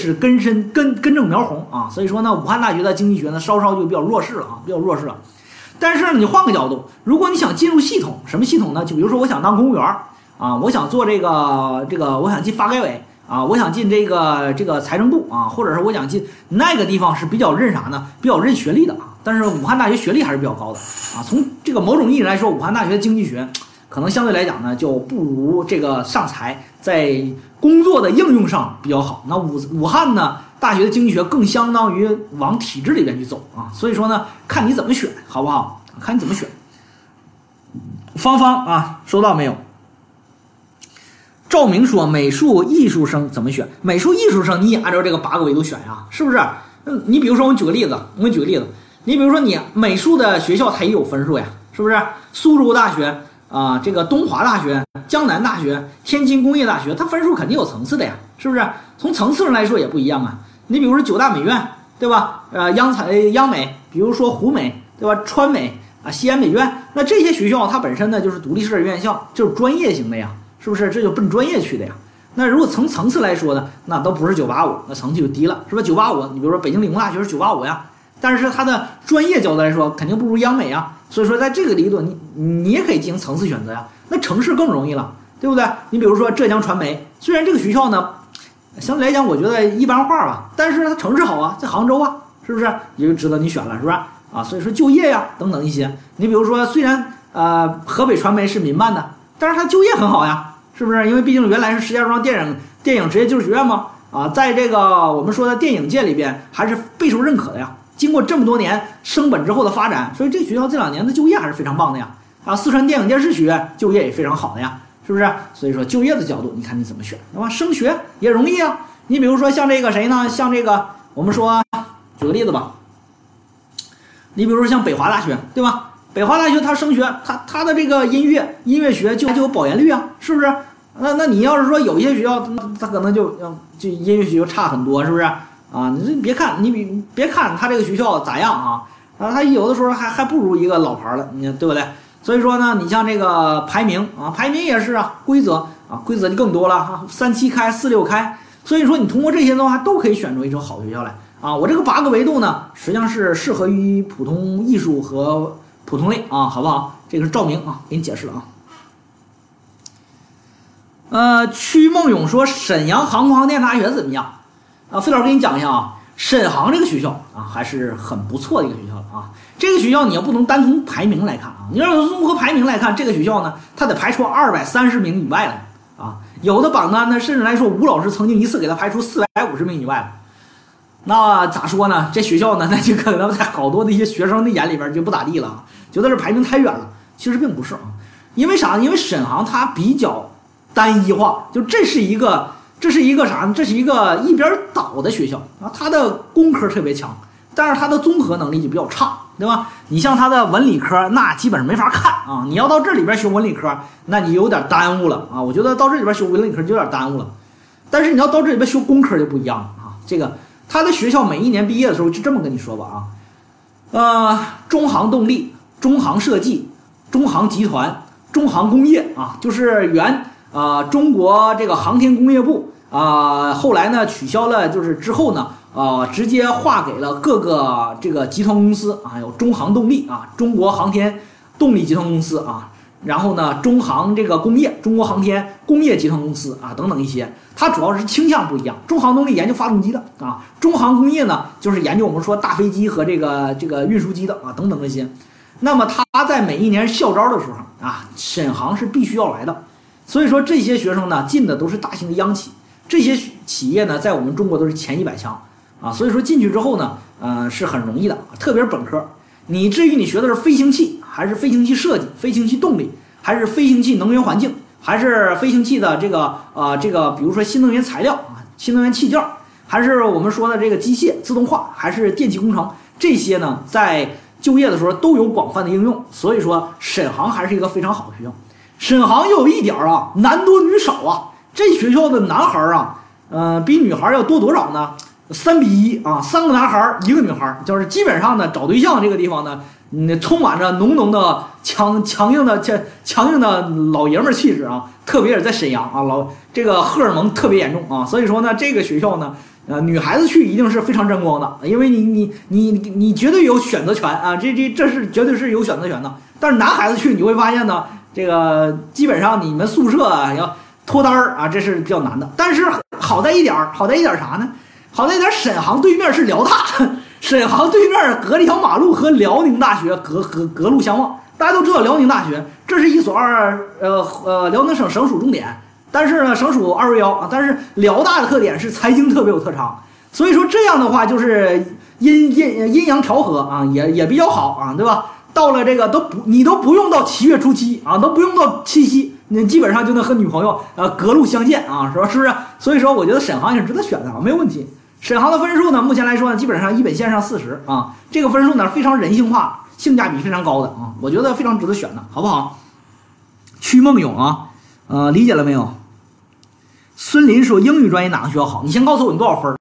是根深根根正苗红啊。所以说呢，武汉大学的经济学呢，稍稍就比较弱势了啊，比较弱势了。但是呢，你换个角度，如果你想进入系统，什么系统呢？就比如说我想当公务员啊，我想做这个这个，我想进发改委啊，我想进这个这个财政部啊，或者是我想进那个地方是比较认啥呢？比较认学历的啊。但是武汉大学学历还是比较高的啊。从这个某种意义来说，武汉大学经济学可能相对来讲呢，就不如这个上财在工作的应用上比较好。那武武汉呢，大学的经济学更相当于往体制里边去走啊。所以说呢，看你怎么选，好不好？看你怎么选。芳芳啊，收到没有？赵明说：“美术艺术生怎么选？美术艺术生你也按照这个八个维度选呀，是不是？嗯，你比如说，我举个例子，我给你举个例子。你比如说，你美术的学校它也有分数呀，是不是？苏州大学啊，这个东华大学、江南大学、天津工业大学，它分数肯定有层次的呀，是不是？从层次上来说也不一样啊。你比如说九大美院，对吧？呃，央财、央美，比如说湖美，对吧？川美啊，西安美院，那这些学校它本身呢就是独立式的院校，就是专业型的呀。”是不是这就奔专业去的呀？那如果从层次来说呢，那都不是九八五，那层次就低了，是吧？九八五，你比如说北京理工大学是九八五呀，但是它的专业角度来说，肯定不如央美啊。所以说，在这个里头，你你也可以进行层次选择呀。那城市更容易了，对不对？你比如说浙江传媒，虽然这个学校呢，相对来讲我觉得一般化吧，但是它城市好啊，在杭州啊，是不是也就值得你选了，是吧？啊，所以说就业呀等等一些，你比如说虽然呃河北传媒是民办的，但是它就业很好呀。是不是？因为毕竟原来是石家庄电影电影职业技术学院嘛，啊，在这个我们说的电影界里边还是备受认可的呀。经过这么多年升本之后的发展，所以这学校这两年的就业还是非常棒的呀。啊，四川电影电视学院就业也非常好的呀，是不是？所以说就业的角度，你看你怎么选，对吧？升学也容易啊。你比如说像这个谁呢？像这个我们说举个例子吧，你比如说像北华大学，对吧？北华大学它升学，它它的这个音乐音乐学就就有保研率啊，是不是？那那你要是说有一些学校，那它可能就就音乐学就差很多，是不是啊？你这别看你比别看他这个学校咋样啊？啊，他有的时候还还不如一个老牌了，你对不对？所以说呢，你像这个排名啊，排名也是啊，规则啊，规则就更多了哈，三七开四六开。所以说你通过这些的话，都可以选出一所好学校来啊。我这个八个维度呢，实际上是适合于普通艺术和普通类啊，好不好？这个是照明啊，给你解释了啊。呃，曲梦勇说沈阳航空航天大学怎么样？啊，费老师给你讲一下啊，沈航这个学校啊，还是很不错的一个学校啊。这个学校你要不能单从排名来看啊，你要综合排名来看，这个学校呢，它得排除二百三十名以外了啊。有的榜单呢，甚至来说，吴老师曾经一次给他排除四百五十名以外了。那咋说呢？这学校呢，那就可能在好多的一些学生的眼里边就不咋地了，觉得这排名太远了。其实并不是啊，因为啥？因为沈航它比较。单一化，就这是一个，这是一个啥呢？这是一个一边倒的学校啊，它的工科特别强，但是它的综合能力就比较差，对吧？你像它的文理科，那基本上没法看啊。你要到这里边学文理科，那你有点耽误了啊。我觉得到这里边学文理科就有点耽误了。但是你要到这里边学工科就不一样了啊。这个它的学校每一年毕业的时候就这么跟你说吧啊，呃，中航动力、中航设计、中航集团、中航工业啊，就是原。啊，中国这个航天工业部啊，后来呢取消了，就是之后呢，啊，直接划给了各个这个集团公司啊，有中航动力啊，中国航天动力集团公司啊，然后呢，中航这个工业，中国航天工业集团公司啊，等等一些，它主要是倾向不一样。中航动力研究发动机的啊，中航工业呢就是研究我们说大飞机和这个这个运输机的啊，等等这些。那么他在每一年校招的时候啊，沈航是必须要来的。所以说这些学生呢进的都是大型的央企，这些企业呢在我们中国都是前一百强啊。所以说进去之后呢，呃是很容易的，特别是本科。你至于你学的是飞行器，还是飞行器设计、飞行器动力，还是飞行器能源环境，还是飞行器的这个呃这个，比如说新能源材料啊、新能源器件，还是我们说的这个机械自动化，还是电气工程，这些呢在就业的时候都有广泛的应用。所以说沈航还是一个非常好的学校。沈航又有一点啊，男多女少啊。这学校的男孩啊，呃，比女孩要多多少呢？三比一啊，三个男孩一个女孩，就是基本上呢，找对象这个地方呢，嗯，充满着浓浓的强强硬的强强硬的老爷们儿气质啊。特别是在沈阳啊，老这个荷尔蒙特别严重啊。所以说呢，这个学校呢，呃，女孩子去一定是非常沾光的，因为你你你你绝对有选择权啊，这这这是绝对是有选择权的。但是男孩子去你会发现呢，这个基本上你们宿舍啊要脱单儿啊，这是比较难的。但是好在一点儿，好在一点儿啥呢？好在一点，沈航对面是辽大，沈航对面隔了一条马路和辽宁大学隔隔隔路相望。大家都知道辽宁大学，这是一所二呃呃辽宁省省属重点。但是呢，省属二幺幺啊。但是辽大的特点是财经特别有特长，所以说这样的话就是阴阴阴阳调和啊，也也比较好啊，对吧？到了这个都不你都不用到七月初七啊，都不用到七夕，你基本上就能和女朋友呃隔路相见啊，是吧？是不是？所以说我觉得沈航也是值得选的啊，没有问题。沈航的分数呢，目前来说呢，基本上一本线上四十啊，这个分数呢非常人性化，性价比非常高的啊，我觉得非常值得选的，好不好？曲梦勇啊，呃，理解了没有？孙林说英语专业哪个学校好？你先告诉我你多少分？